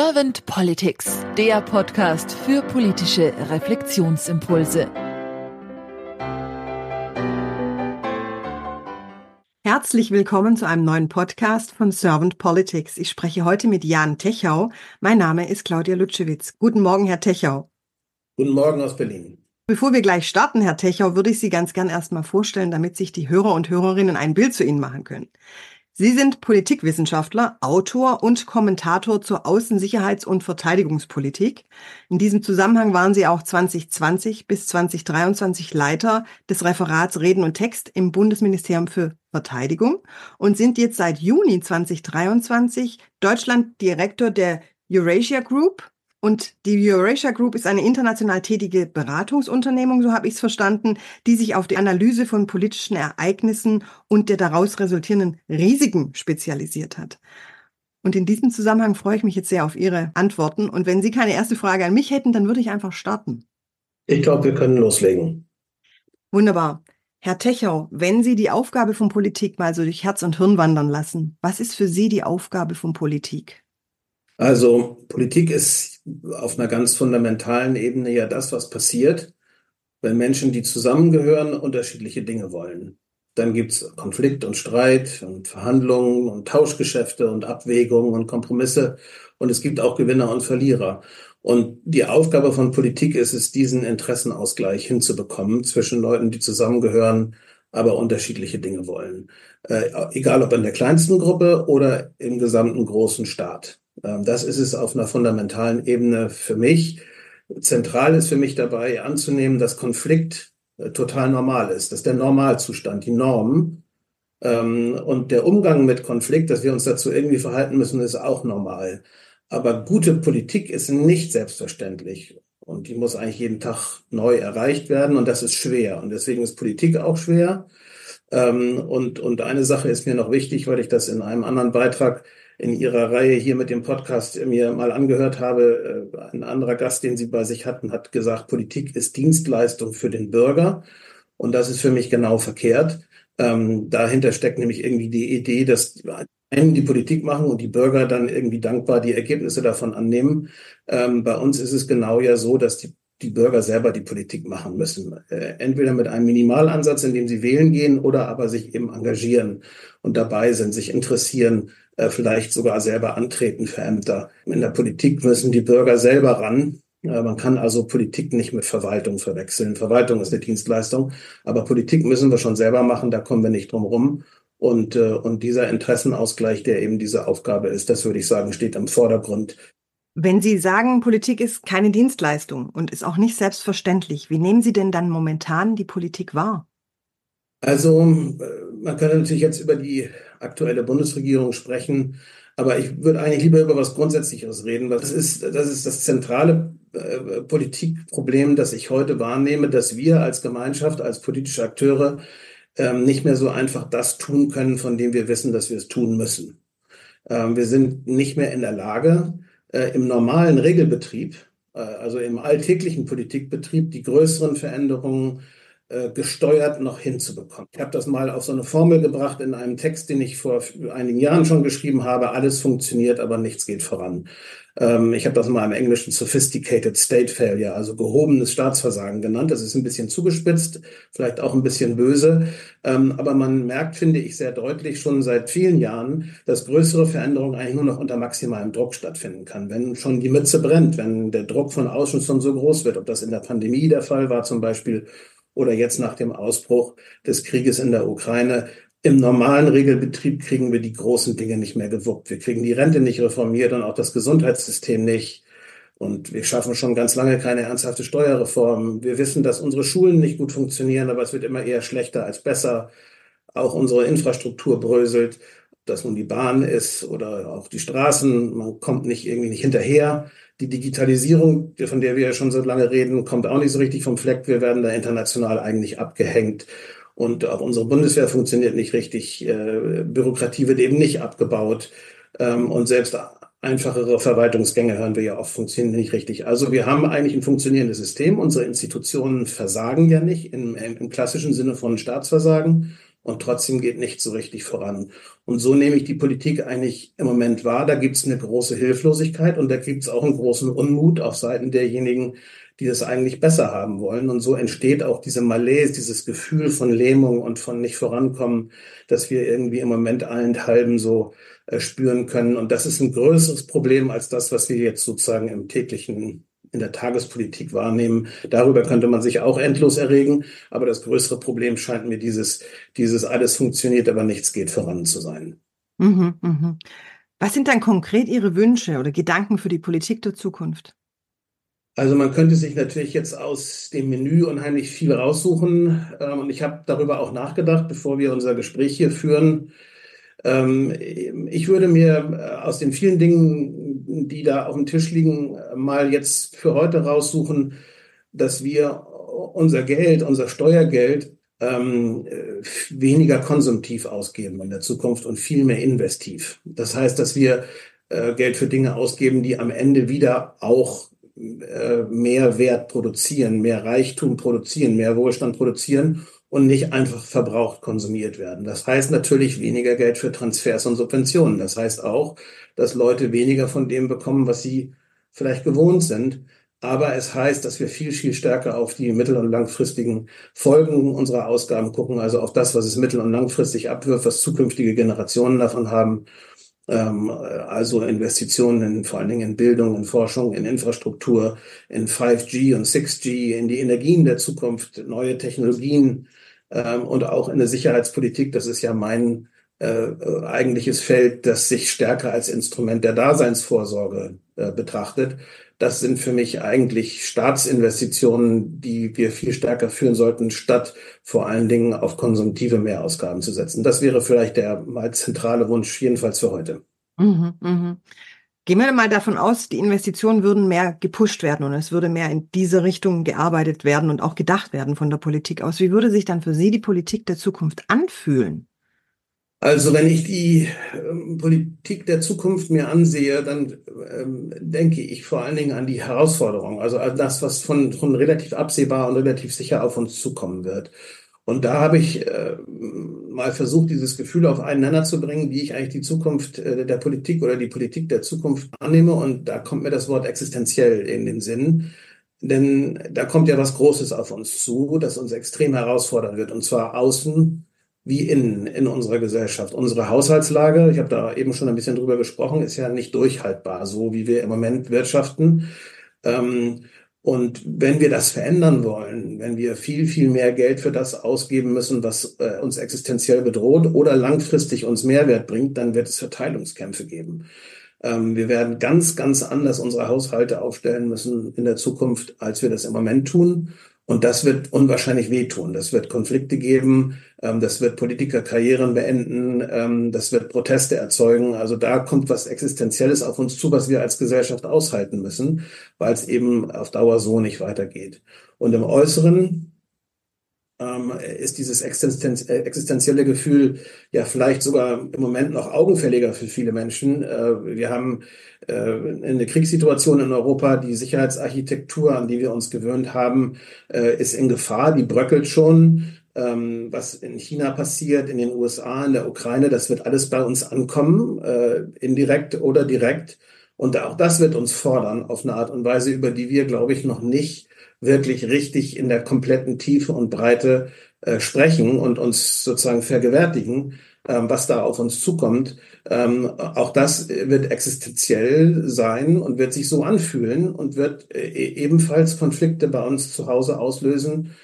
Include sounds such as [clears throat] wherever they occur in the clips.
Servant Politics, der Podcast für politische Reflexionsimpulse. Herzlich willkommen zu einem neuen Podcast von Servant Politics. Ich spreche heute mit Jan Techau. Mein Name ist Claudia Lutschewitz. Guten Morgen, Herr Techau. Guten Morgen aus Berlin. Bevor wir gleich starten, Herr Techau, würde ich Sie ganz gern erstmal vorstellen, damit sich die Hörer und Hörerinnen ein Bild zu Ihnen machen können. Sie sind Politikwissenschaftler, Autor und Kommentator zur Außensicherheits- und Verteidigungspolitik. In diesem Zusammenhang waren Sie auch 2020 bis 2023 Leiter des Referats Reden und Text im Bundesministerium für Verteidigung und sind jetzt seit Juni 2023 Deutschlanddirektor der Eurasia Group, und die Eurasia Group ist eine international tätige Beratungsunternehmung, so habe ich es verstanden, die sich auf die Analyse von politischen Ereignissen und der daraus resultierenden Risiken spezialisiert hat. Und in diesem Zusammenhang freue ich mich jetzt sehr auf Ihre Antworten. Und wenn Sie keine erste Frage an mich hätten, dann würde ich einfach starten. Ich glaube, wir können loslegen. Wunderbar. Herr Techau, wenn Sie die Aufgabe von Politik mal so durch Herz und Hirn wandern lassen, was ist für Sie die Aufgabe von Politik? Also Politik ist auf einer ganz fundamentalen Ebene ja das, was passiert, wenn Menschen, die zusammengehören, unterschiedliche Dinge wollen. Dann gibt's Konflikt und Streit und Verhandlungen und Tauschgeschäfte und Abwägungen und Kompromisse. Und es gibt auch Gewinner und Verlierer. Und die Aufgabe von Politik ist es, diesen Interessenausgleich hinzubekommen zwischen Leuten, die zusammengehören, aber unterschiedliche Dinge wollen. Äh, egal ob in der kleinsten Gruppe oder im gesamten großen Staat. Ähm, das ist es auf einer fundamentalen Ebene für mich. Zentral ist für mich dabei anzunehmen, dass Konflikt äh, total normal ist. Das ist der Normalzustand, die Norm. Ähm, und der Umgang mit Konflikt, dass wir uns dazu irgendwie verhalten müssen, ist auch normal. Aber gute Politik ist nicht selbstverständlich. Und die muss eigentlich jeden Tag neu erreicht werden. Und das ist schwer. Und deswegen ist Politik auch schwer. Ähm, und, und eine Sache ist mir noch wichtig, weil ich das in einem anderen Beitrag in Ihrer Reihe hier mit dem Podcast mir mal angehört habe. Äh, ein anderer Gast, den Sie bei sich hatten, hat gesagt, Politik ist Dienstleistung für den Bürger. Und das ist für mich genau verkehrt. Ähm, dahinter steckt nämlich irgendwie die Idee, dass einen die Politik machen und die Bürger dann irgendwie dankbar die Ergebnisse davon annehmen. Ähm, bei uns ist es genau ja so, dass die die Bürger selber die Politik machen müssen. Äh, entweder mit einem Minimalansatz, in dem sie wählen gehen, oder aber sich eben engagieren und dabei sind, sich interessieren, äh, vielleicht sogar selber antreten für Ämter. In der Politik müssen die Bürger selber ran. Äh, man kann also Politik nicht mit Verwaltung verwechseln. Verwaltung ist eine Dienstleistung, aber Politik müssen wir schon selber machen, da kommen wir nicht drum rum. Und, und dieser Interessenausgleich, der eben diese Aufgabe ist, das würde ich sagen, steht im Vordergrund wenn Sie sagen, Politik ist keine Dienstleistung und ist auch nicht selbstverständlich, wie nehmen Sie denn dann momentan die Politik wahr? Also, äh, man könnte natürlich jetzt über die aktuelle Bundesregierung sprechen, aber ich würde eigentlich lieber über was Grundsätzliches reden. Das ist das, ist das zentrale äh, Politikproblem, das ich heute wahrnehme, dass wir als Gemeinschaft, als politische Akteure ähm, nicht mehr so einfach das tun können, von dem wir wissen, dass wir es tun müssen. Ähm, wir sind nicht mehr in der Lage, äh, im normalen Regelbetrieb, äh, also im alltäglichen Politikbetrieb, die größeren Veränderungen äh, gesteuert noch hinzubekommen. Ich habe das mal auf so eine Formel gebracht in einem Text, den ich vor einigen Jahren schon geschrieben habe. Alles funktioniert, aber nichts geht voran. Ähm, ich habe das mal im Englischen Sophisticated State Failure, also gehobenes Staatsversagen genannt. Das ist ein bisschen zugespitzt, vielleicht auch ein bisschen böse. Ähm, aber man merkt, finde ich, sehr deutlich schon seit vielen Jahren, dass größere Veränderungen eigentlich nur noch unter maximalem Druck stattfinden kann. Wenn schon die Mütze brennt, wenn der Druck von außen schon so groß wird, ob das in der Pandemie der Fall war zum Beispiel oder jetzt nach dem Ausbruch des Krieges in der Ukraine. Im normalen Regelbetrieb kriegen wir die großen Dinge nicht mehr gewuppt. Wir kriegen die Rente nicht reformiert und auch das Gesundheitssystem nicht. Und wir schaffen schon ganz lange keine ernsthafte Steuerreform. Wir wissen, dass unsere Schulen nicht gut funktionieren, aber es wird immer eher schlechter als besser. Auch unsere Infrastruktur bröselt, ob das nun die Bahn ist oder auch die Straßen. Man kommt nicht irgendwie nicht hinterher. Die Digitalisierung, von der wir ja schon so lange reden, kommt auch nicht so richtig vom Fleck. Wir werden da international eigentlich abgehängt. Und auch unsere Bundeswehr funktioniert nicht richtig. Äh, Bürokratie wird eben nicht abgebaut. Ähm, und selbst einfachere Verwaltungsgänge hören wir ja oft funktionieren nicht richtig. Also wir haben eigentlich ein funktionierendes System. Unsere Institutionen versagen ja nicht im, im klassischen Sinne von Staatsversagen. Und trotzdem geht nicht so richtig voran. Und so nehme ich die Politik eigentlich im Moment wahr. Da gibt es eine große Hilflosigkeit und da gibt es auch einen großen Unmut auf Seiten derjenigen, die das eigentlich besser haben wollen. Und so entsteht auch diese Malaise, dieses Gefühl von Lähmung und von nicht vorankommen, dass wir irgendwie im Moment allenthalben so äh, spüren können. Und das ist ein größeres Problem als das, was wir jetzt sozusagen im täglichen in der Tagespolitik wahrnehmen. Darüber könnte man sich auch endlos erregen. Aber das größere Problem scheint mir dieses, dieses alles funktioniert, aber nichts geht voran zu sein. Mhm, mh. Was sind dann konkret Ihre Wünsche oder Gedanken für die Politik der Zukunft? Also man könnte sich natürlich jetzt aus dem Menü unheimlich viel raussuchen. Ähm, und ich habe darüber auch nachgedacht, bevor wir unser Gespräch hier führen. Ähm, ich würde mir äh, aus den vielen Dingen, die da auf dem Tisch liegen, mal jetzt für heute raussuchen, dass wir unser Geld, unser Steuergeld ähm, weniger konsumtiv ausgeben in der Zukunft und viel mehr investiv. Das heißt, dass wir äh, Geld für Dinge ausgeben, die am Ende wieder auch äh, mehr Wert produzieren, mehr Reichtum produzieren, mehr Wohlstand produzieren und nicht einfach verbraucht konsumiert werden. Das heißt natürlich weniger Geld für Transfers und Subventionen. Das heißt auch, dass Leute weniger von dem bekommen, was sie vielleicht gewohnt sind. Aber es heißt, dass wir viel, viel stärker auf die mittel- und langfristigen Folgen unserer Ausgaben gucken, also auf das, was es mittel- und langfristig abwirft, was zukünftige Generationen davon haben also Investitionen in, vor allen Dingen in Bildung, in Forschung, in Infrastruktur, in 5G und 6G, in die Energien der Zukunft, neue Technologien ähm, und auch in der Sicherheitspolitik. Das ist ja mein äh, eigentliches Feld, das sich stärker als Instrument der Daseinsvorsorge äh, betrachtet. Das sind für mich eigentlich Staatsinvestitionen, die wir viel stärker führen sollten, statt vor allen Dingen auf konsumtive Mehrausgaben zu setzen. Das wäre vielleicht der mal zentrale Wunsch, jedenfalls für heute. Mhm, mh. Gehen wir mal davon aus, die Investitionen würden mehr gepusht werden und es würde mehr in diese Richtung gearbeitet werden und auch gedacht werden von der Politik aus. Wie würde sich dann für Sie die Politik der Zukunft anfühlen? Also wenn ich die ähm, Politik der Zukunft mir ansehe, dann ähm, denke ich vor allen Dingen an die Herausforderungen, also an das, was von, von relativ absehbar und relativ sicher auf uns zukommen wird. Und da habe ich äh, mal versucht, dieses Gefühl auf einen Nenner zu bringen, wie ich eigentlich die Zukunft äh, der Politik oder die Politik der Zukunft annehme. Und da kommt mir das Wort existenziell in den Sinn. Denn da kommt ja was Großes auf uns zu, das uns extrem herausfordern wird, und zwar außen wie innen in unserer Gesellschaft. Unsere Haushaltslage, ich habe da eben schon ein bisschen drüber gesprochen, ist ja nicht durchhaltbar, so wie wir im Moment wirtschaften. Ähm, und wenn wir das verändern wollen, wenn wir viel, viel mehr Geld für das ausgeben müssen, was äh, uns existenziell bedroht oder langfristig uns Mehrwert bringt, dann wird es Verteilungskämpfe geben. Ähm, wir werden ganz, ganz anders unsere Haushalte aufstellen müssen in der Zukunft, als wir das im Moment tun. Und das wird unwahrscheinlich wehtun. Das wird Konflikte geben, ähm, das wird Politikerkarrieren beenden, ähm, das wird Proteste erzeugen. Also da kommt was Existenzielles auf uns zu, was wir als Gesellschaft aushalten müssen, weil es eben auf Dauer so nicht weitergeht. Und im Äußeren ähm, ist dieses Existenz äh, existenzielle Gefühl ja vielleicht sogar im Moment noch augenfälliger für viele Menschen. Äh, wir haben äh, eine Kriegssituation in Europa, die Sicherheitsarchitektur, an die wir uns gewöhnt haben, äh, ist in Gefahr, die bröckelt schon. Ähm, was in China passiert, in den USA, in der Ukraine, das wird alles bei uns ankommen, äh, indirekt oder direkt. Und auch das wird uns fordern auf eine Art und Weise, über die wir, glaube ich, noch nicht wirklich richtig in der kompletten Tiefe und Breite äh, sprechen und uns sozusagen vergewärtigen, ähm, was da auf uns zukommt. Ähm, auch das wird existenziell sein und wird sich so anfühlen und wird äh, ebenfalls Konflikte bei uns zu Hause auslösen,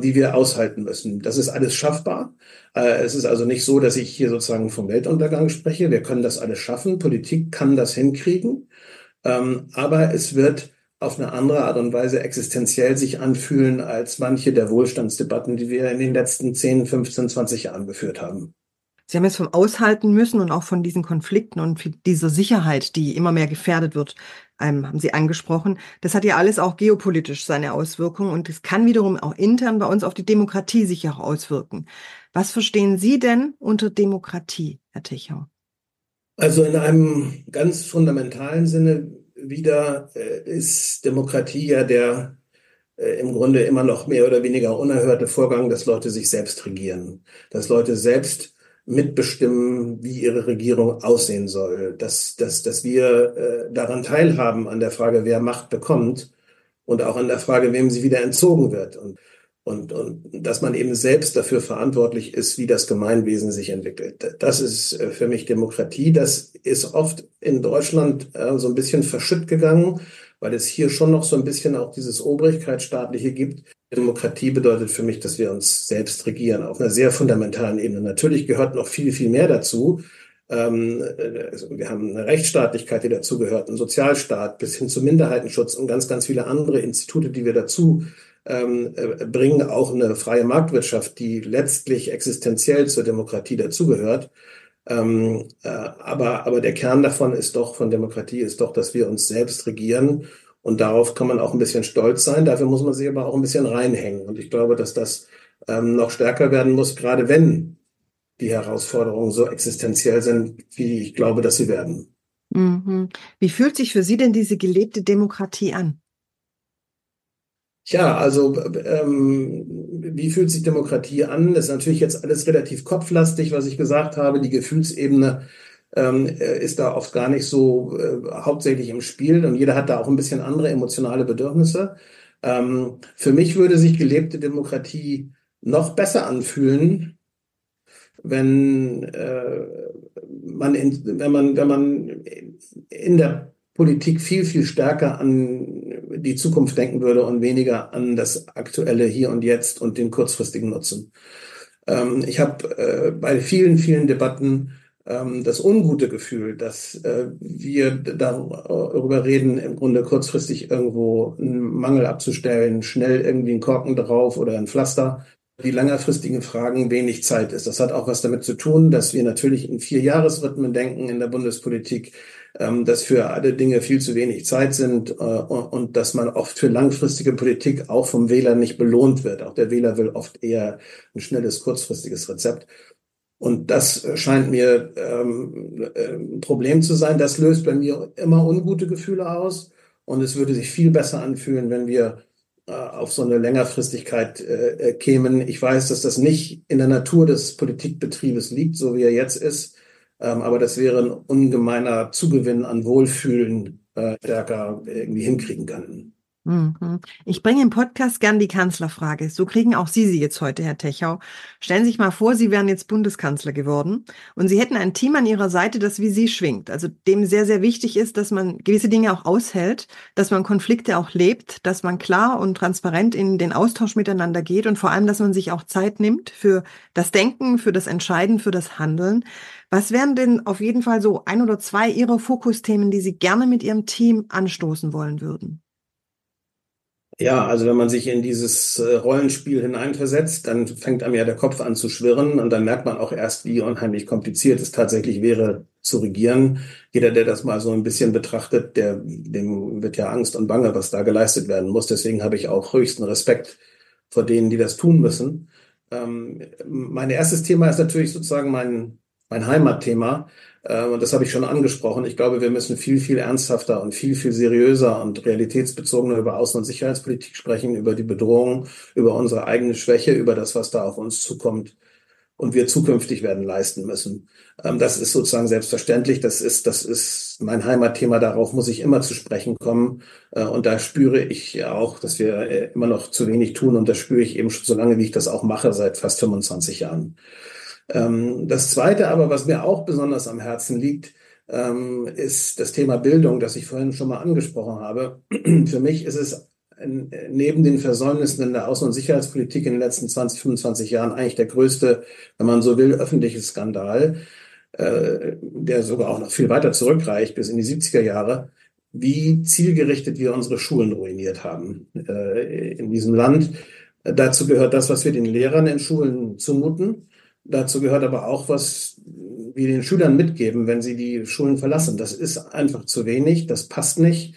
die wir aushalten müssen. Das ist alles schaffbar. Äh, es ist also nicht so, dass ich hier sozusagen vom Weltuntergang spreche. Wir können das alles schaffen. Politik kann das hinkriegen. Ähm, aber es wird auf eine andere Art und Weise existenziell sich anfühlen als manche der Wohlstandsdebatten, die wir in den letzten 10, 15, 20 Jahren geführt haben. Sie haben jetzt vom Aushalten müssen und auch von diesen Konflikten und dieser Sicherheit, die immer mehr gefährdet wird, ähm, haben Sie angesprochen. Das hat ja alles auch geopolitisch seine Auswirkungen und es kann wiederum auch intern bei uns auf die Demokratie sich auch auswirken. Was verstehen Sie denn unter Demokratie, Herr Techau? Also in einem ganz fundamentalen Sinne wieder äh, ist Demokratie ja der äh, im Grunde immer noch mehr oder weniger unerhörte Vorgang, dass Leute sich selbst regieren, dass Leute selbst mitbestimmen, wie ihre Regierung aussehen soll, dass, dass, dass wir äh, daran teilhaben an der Frage, wer Macht bekommt und auch an der Frage, wem sie wieder entzogen wird. Und, und, und dass man eben selbst dafür verantwortlich ist, wie das Gemeinwesen sich entwickelt. Das ist äh, für mich Demokratie. Das ist oft in Deutschland äh, so ein bisschen verschütt gegangen, weil es hier schon noch so ein bisschen auch dieses Obrigkeitsstaatliche gibt. Demokratie bedeutet für mich, dass wir uns selbst regieren auf einer sehr fundamentalen Ebene. Natürlich gehört noch viel, viel mehr dazu. Ähm, also wir haben eine Rechtsstaatlichkeit, die dazu gehört, einen Sozialstaat bis hin zu Minderheitenschutz und ganz, ganz viele andere Institute, die wir dazu ähm, äh, bringen, auch eine freie Marktwirtschaft, die letztlich existenziell zur Demokratie dazugehört. Ähm, äh, aber, aber der Kern davon ist doch, von Demokratie ist doch, dass wir uns selbst regieren und darauf kann man auch ein bisschen stolz sein. Dafür muss man sich aber auch ein bisschen reinhängen. Und ich glaube, dass das ähm, noch stärker werden muss, gerade wenn die Herausforderungen so existenziell sind, wie ich glaube, dass sie werden. Mhm. Wie fühlt sich für Sie denn diese gelebte Demokratie an? Tja, also ähm, wie fühlt sich Demokratie an? Das ist natürlich jetzt alles relativ kopflastig, was ich gesagt habe. Die Gefühlsebene ähm, äh, ist da oft gar nicht so äh, hauptsächlich im Spiel und jeder hat da auch ein bisschen andere emotionale Bedürfnisse. Ähm, für mich würde sich gelebte Demokratie noch besser anfühlen, wenn äh, man in, wenn man wenn man in der Politik viel viel stärker an die Zukunft denken würde und weniger an das aktuelle Hier und Jetzt und den kurzfristigen Nutzen. Ähm, ich habe äh, bei vielen vielen Debatten ähm, das ungute Gefühl, dass äh, wir darüber reden, im Grunde kurzfristig irgendwo einen Mangel abzustellen, schnell irgendwie einen Korken drauf oder ein Pflaster, die längerfristigen Fragen wenig Zeit ist. Das hat auch was damit zu tun, dass wir natürlich in vier Jahresrhythmen denken in der Bundespolitik, ähm, dass für alle Dinge viel zu wenig Zeit sind äh, und dass man oft für langfristige Politik auch vom Wähler nicht belohnt wird. Auch der Wähler will oft eher ein schnelles, kurzfristiges Rezept. Und das scheint mir ähm, ein Problem zu sein. Das löst bei mir immer ungute Gefühle aus. Und es würde sich viel besser anfühlen, wenn wir äh, auf so eine Längerfristigkeit äh, kämen. Ich weiß, dass das nicht in der Natur des Politikbetriebes liegt, so wie er jetzt ist. Ähm, aber das wäre ein ungemeiner Zugewinn an Wohlfühlen äh, stärker irgendwie hinkriegen könnten. Mhm. Ich bringe im Podcast gern die Kanzlerfrage. So kriegen auch Sie sie jetzt heute, Herr Techau. Stellen Sie sich mal vor, Sie wären jetzt Bundeskanzler geworden und Sie hätten ein Team an Ihrer Seite, das wie Sie schwingt. Also dem sehr, sehr wichtig ist, dass man gewisse Dinge auch aushält, dass man Konflikte auch lebt, dass man klar und transparent in den Austausch miteinander geht und vor allem, dass man sich auch Zeit nimmt für das Denken, für das Entscheiden, für das Handeln. Was wären denn auf jeden Fall so ein oder zwei Ihrer Fokusthemen, die Sie gerne mit Ihrem Team anstoßen wollen würden? Ja, also wenn man sich in dieses äh, Rollenspiel hineinversetzt, dann fängt einem ja der Kopf an zu schwirren und dann merkt man auch erst, wie unheimlich kompliziert es tatsächlich wäre zu regieren. Jeder, der das mal so ein bisschen betrachtet, der, dem wird ja Angst und Bange, was da geleistet werden muss. Deswegen habe ich auch höchsten Respekt vor denen, die das tun müssen. Ähm, mein erstes Thema ist natürlich sozusagen mein, mein Heimatthema. Äh, und das habe ich schon angesprochen. Ich glaube, wir müssen viel, viel ernsthafter und viel, viel seriöser und realitätsbezogener über Außen- und Sicherheitspolitik sprechen, über die Bedrohung, über unsere eigene Schwäche, über das, was da auf uns zukommt und wir zukünftig werden leisten müssen. Ähm, das ist sozusagen selbstverständlich. Das ist, das ist mein Heimatthema. Darauf muss ich immer zu sprechen kommen. Äh, und da spüre ich auch, dass wir äh, immer noch zu wenig tun. Und das spüre ich eben schon so lange, wie ich das auch mache, seit fast 25 Jahren. Ähm, das Zweite aber, was mir auch besonders am Herzen liegt, ähm, ist das Thema Bildung, das ich vorhin schon mal angesprochen habe. [clears throat] Für mich ist es neben den Versäumnissen in der Außen- und Sicherheitspolitik in den letzten 20, 25 Jahren eigentlich der größte, wenn man so will, öffentliche Skandal, äh, der sogar auch noch viel weiter zurückreicht bis in die 70er Jahre, wie zielgerichtet wir unsere Schulen ruiniert haben äh, in diesem Land. Dazu gehört das, was wir den Lehrern in Schulen zumuten. Dazu gehört aber auch, was wir den Schülern mitgeben, wenn sie die Schulen verlassen. Das ist einfach zu wenig, das passt nicht.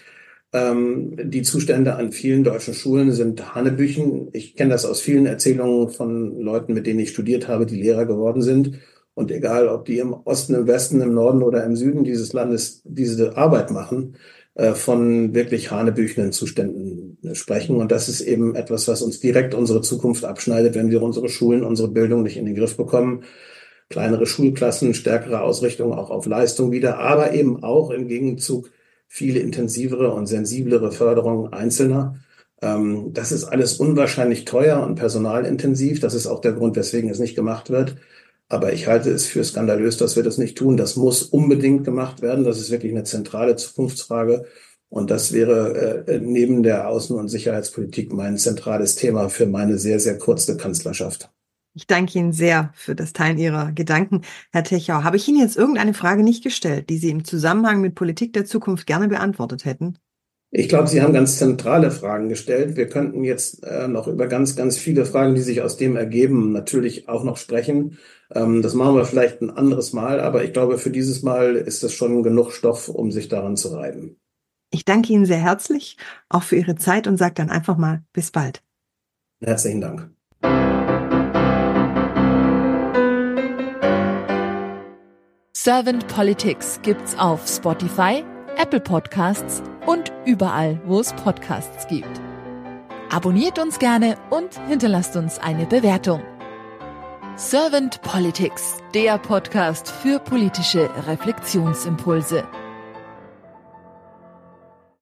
Ähm, die Zustände an vielen deutschen Schulen sind Hanebüchen. Ich kenne das aus vielen Erzählungen von Leuten, mit denen ich studiert habe, die Lehrer geworden sind. Und egal, ob die im Osten, im Westen, im Norden oder im Süden dieses Landes diese Arbeit machen, äh, von wirklich hanebüchenden Zuständen sprechen. Und das ist eben etwas, was uns direkt unsere Zukunft abschneidet, wenn wir unsere Schulen, unsere Bildung nicht in den Griff bekommen. Kleinere Schulklassen, stärkere Ausrichtung auch auf Leistung wieder, aber eben auch im Gegenzug viele intensivere und sensiblere Förderung Einzelner. Ähm, das ist alles unwahrscheinlich teuer und personalintensiv. Das ist auch der Grund, weswegen es nicht gemacht wird. Aber ich halte es für skandalös, dass wir das nicht tun. Das muss unbedingt gemacht werden. Das ist wirklich eine zentrale Zukunftsfrage. Und das wäre äh, neben der Außen- und Sicherheitspolitik mein zentrales Thema für meine sehr, sehr kurze Kanzlerschaft. Ich danke Ihnen sehr für das Teilen Ihrer Gedanken. Herr Techau, habe ich Ihnen jetzt irgendeine Frage nicht gestellt, die Sie im Zusammenhang mit Politik der Zukunft gerne beantwortet hätten? Ich glaube, Sie haben ganz zentrale Fragen gestellt. Wir könnten jetzt äh, noch über ganz, ganz viele Fragen, die sich aus dem ergeben, natürlich auch noch sprechen. Ähm, das machen wir vielleicht ein anderes Mal, aber ich glaube, für dieses Mal ist das schon genug Stoff, um sich daran zu reiben. Ich danke Ihnen sehr herzlich, auch für Ihre Zeit und sage dann einfach mal bis bald. Herzlichen Dank. Servant Politics gibt's auf Spotify, Apple Podcasts und überall, wo es Podcasts gibt. Abonniert uns gerne und hinterlasst uns eine Bewertung. Servant Politics, der Podcast für politische Reflexionsimpulse.